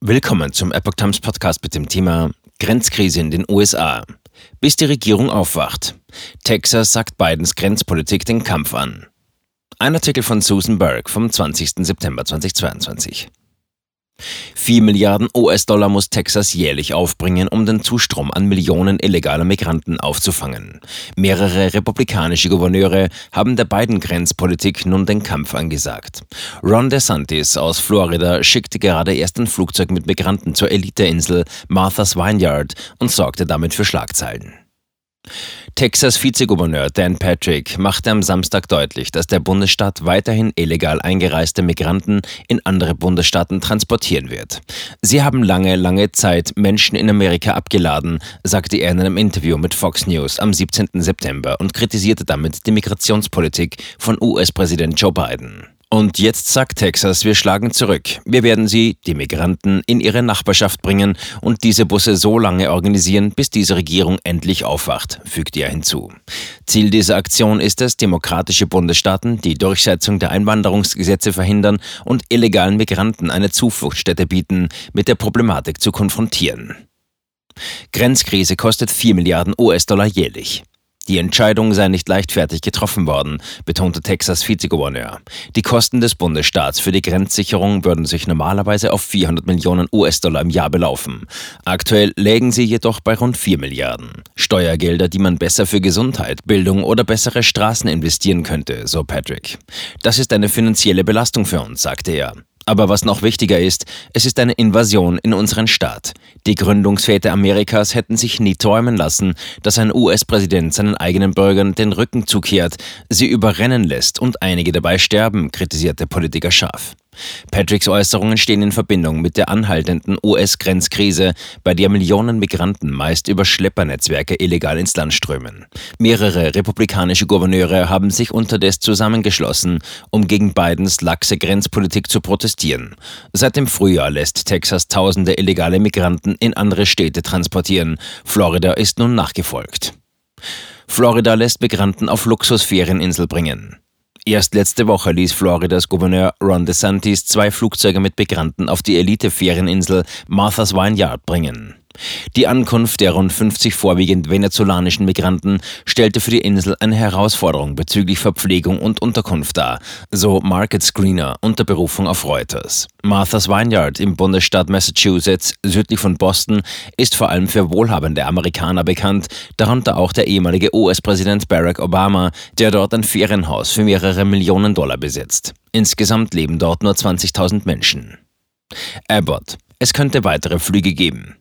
Willkommen zum Epoch Times Podcast mit dem Thema Grenzkrise in den USA. Bis die Regierung aufwacht. Texas sagt Bidens Grenzpolitik den Kampf an. Ein Artikel von Susan Burke vom 20. September 2022. 4 Milliarden US-Dollar muss Texas jährlich aufbringen, um den Zustrom an Millionen illegaler Migranten aufzufangen. Mehrere republikanische Gouverneure haben der beiden Grenzpolitik nun den Kampf angesagt. Ron DeSantis aus Florida schickte gerade erst ein Flugzeug mit Migranten zur Eliteinsel Martha's Vineyard und sorgte damit für Schlagzeilen. Texas Vizegouverneur Dan Patrick machte am Samstag deutlich, dass der Bundesstaat weiterhin illegal eingereiste Migranten in andere Bundesstaaten transportieren wird. Sie haben lange, lange Zeit Menschen in Amerika abgeladen, sagte er in einem Interview mit Fox News am 17. September und kritisierte damit die Migrationspolitik von US-Präsident Joe Biden. Und jetzt sagt Texas, wir schlagen zurück. Wir werden sie, die Migranten, in ihre Nachbarschaft bringen und diese Busse so lange organisieren, bis diese Regierung endlich aufwacht, fügte er hinzu. Ziel dieser Aktion ist es, demokratische Bundesstaaten die Durchsetzung der Einwanderungsgesetze verhindern und illegalen Migranten eine Zufluchtsstätte bieten, mit der Problematik zu konfrontieren. Grenzkrise kostet 4 Milliarden US-Dollar jährlich. Die Entscheidung sei nicht leichtfertig getroffen worden, betonte Texas Vizegouverneur. Die Kosten des Bundesstaats für die Grenzsicherung würden sich normalerweise auf 400 Millionen US-Dollar im Jahr belaufen. Aktuell lägen sie jedoch bei rund 4 Milliarden. Steuergelder, die man besser für Gesundheit, Bildung oder bessere Straßen investieren könnte, so Patrick. Das ist eine finanzielle Belastung für uns, sagte er. Aber was noch wichtiger ist, es ist eine Invasion in unseren Staat. Die Gründungsväter Amerikas hätten sich nie träumen lassen, dass ein US-Präsident seinen eigenen Bürgern den Rücken zukehrt, sie überrennen lässt und einige dabei sterben, kritisiert der Politiker scharf. Patricks Äußerungen stehen in Verbindung mit der anhaltenden US-Grenzkrise, bei der Millionen Migranten meist über Schleppernetzwerke illegal ins Land strömen. Mehrere republikanische Gouverneure haben sich unterdessen zusammengeschlossen, um gegen Bidens laxe Grenzpolitik zu protestieren. Seit dem Frühjahr lässt Texas tausende illegale Migranten in andere Städte transportieren. Florida ist nun nachgefolgt. Florida lässt Migranten auf Luxusferieninsel bringen. Erst letzte Woche ließ Floridas Gouverneur Ron DeSantis zwei Flugzeuge mit Migranten auf die Elite-Ferieninsel Martha's Vineyard bringen. Die Ankunft der rund 50 vorwiegend venezolanischen Migranten stellte für die Insel eine Herausforderung bezüglich Verpflegung und Unterkunft dar, so Market Screener unter Berufung auf Reuters. Martha's Vineyard im Bundesstaat Massachusetts, südlich von Boston, ist vor allem für wohlhabende Amerikaner bekannt, darunter auch der ehemalige US-Präsident Barack Obama, der dort ein Ferienhaus für mehrere Millionen Dollar besitzt. Insgesamt leben dort nur 20.000 Menschen. Abbott. Es könnte weitere Flüge geben.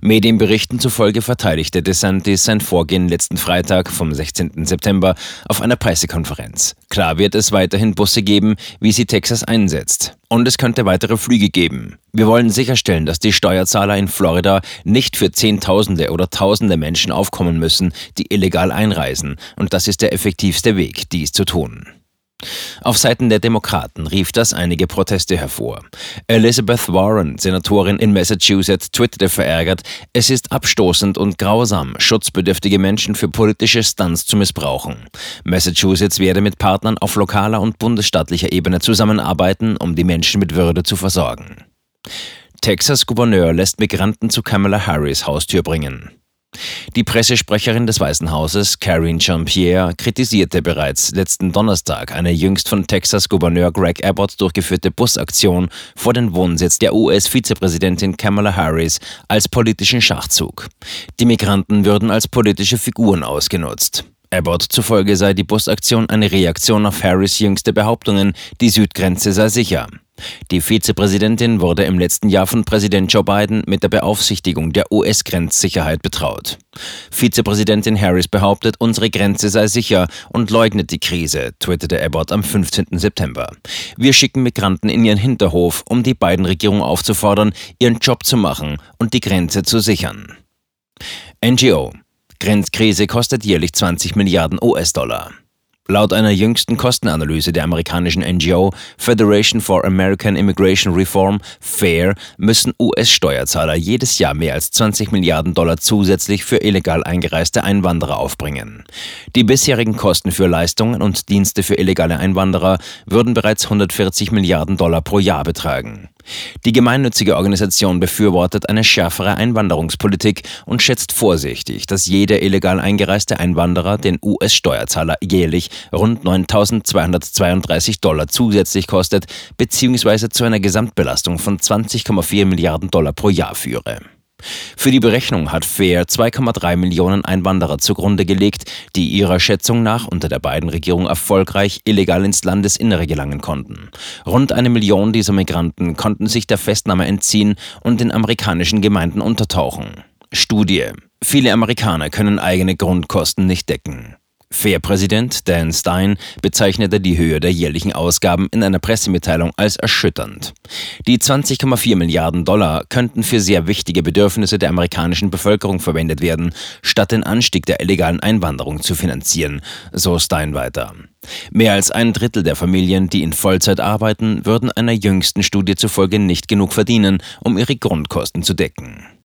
Medienberichten zufolge verteidigte DeSantis sein Vorgehen letzten Freitag vom 16. September auf einer Pressekonferenz. Klar wird es weiterhin Busse geben, wie sie Texas einsetzt. Und es könnte weitere Flüge geben. Wir wollen sicherstellen, dass die Steuerzahler in Florida nicht für Zehntausende oder Tausende Menschen aufkommen müssen, die illegal einreisen. Und das ist der effektivste Weg, dies zu tun. Auf Seiten der Demokraten rief das einige Proteste hervor. Elizabeth Warren, Senatorin in Massachusetts, twitterte verärgert, es ist abstoßend und grausam, schutzbedürftige Menschen für politische Stunts zu missbrauchen. Massachusetts werde mit Partnern auf lokaler und bundesstaatlicher Ebene zusammenarbeiten, um die Menschen mit Würde zu versorgen. Texas Gouverneur lässt Migranten zu Kamala Harris Haustür bringen. Die Pressesprecherin des Weißen Hauses, Karine Jean-Pierre, kritisierte bereits letzten Donnerstag eine jüngst von Texas-Gouverneur Greg Abbott durchgeführte Busaktion vor den Wohnsitz der US-Vizepräsidentin Kamala Harris als politischen Schachzug. Die Migranten würden als politische Figuren ausgenutzt. Abbott zufolge sei die Busaktion eine Reaktion auf Harris jüngste Behauptungen, die Südgrenze sei sicher. Die Vizepräsidentin wurde im letzten Jahr von Präsident Joe Biden mit der Beaufsichtigung der US-Grenzsicherheit betraut. Vizepräsidentin Harris behauptet, unsere Grenze sei sicher und leugnet die Krise, twitterte Abbott am 15. September. Wir schicken Migranten in ihren Hinterhof, um die beiden Regierungen aufzufordern, ihren Job zu machen und die Grenze zu sichern. NGO Grenzkrise kostet jährlich 20 Milliarden US-Dollar. Laut einer jüngsten Kostenanalyse der amerikanischen NGO Federation for American Immigration Reform, FAIR, müssen US-Steuerzahler jedes Jahr mehr als 20 Milliarden Dollar zusätzlich für illegal eingereiste Einwanderer aufbringen. Die bisherigen Kosten für Leistungen und Dienste für illegale Einwanderer würden bereits 140 Milliarden Dollar pro Jahr betragen. Die gemeinnützige Organisation befürwortet eine schärfere Einwanderungspolitik und schätzt vorsichtig, dass jeder illegal eingereiste Einwanderer den US-Steuerzahler jährlich rund 9.232 Dollar zusätzlich kostet bzw. zu einer Gesamtbelastung von 20,4 Milliarden Dollar pro Jahr führe. Für die Berechnung hat FAIR 2,3 Millionen Einwanderer zugrunde gelegt, die ihrer Schätzung nach unter der beiden Regierung erfolgreich illegal ins Landesinnere gelangen konnten. Rund eine Million dieser Migranten konnten sich der Festnahme entziehen und in amerikanischen Gemeinden untertauchen. Studie. Viele Amerikaner können eigene Grundkosten nicht decken. Fair-Präsident Dan Stein bezeichnete die Höhe der jährlichen Ausgaben in einer Pressemitteilung als erschütternd. Die 20,4 Milliarden Dollar könnten für sehr wichtige Bedürfnisse der amerikanischen Bevölkerung verwendet werden, statt den Anstieg der illegalen Einwanderung zu finanzieren, so Stein weiter. Mehr als ein Drittel der Familien, die in Vollzeit arbeiten, würden einer jüngsten Studie zufolge nicht genug verdienen, um ihre Grundkosten zu decken.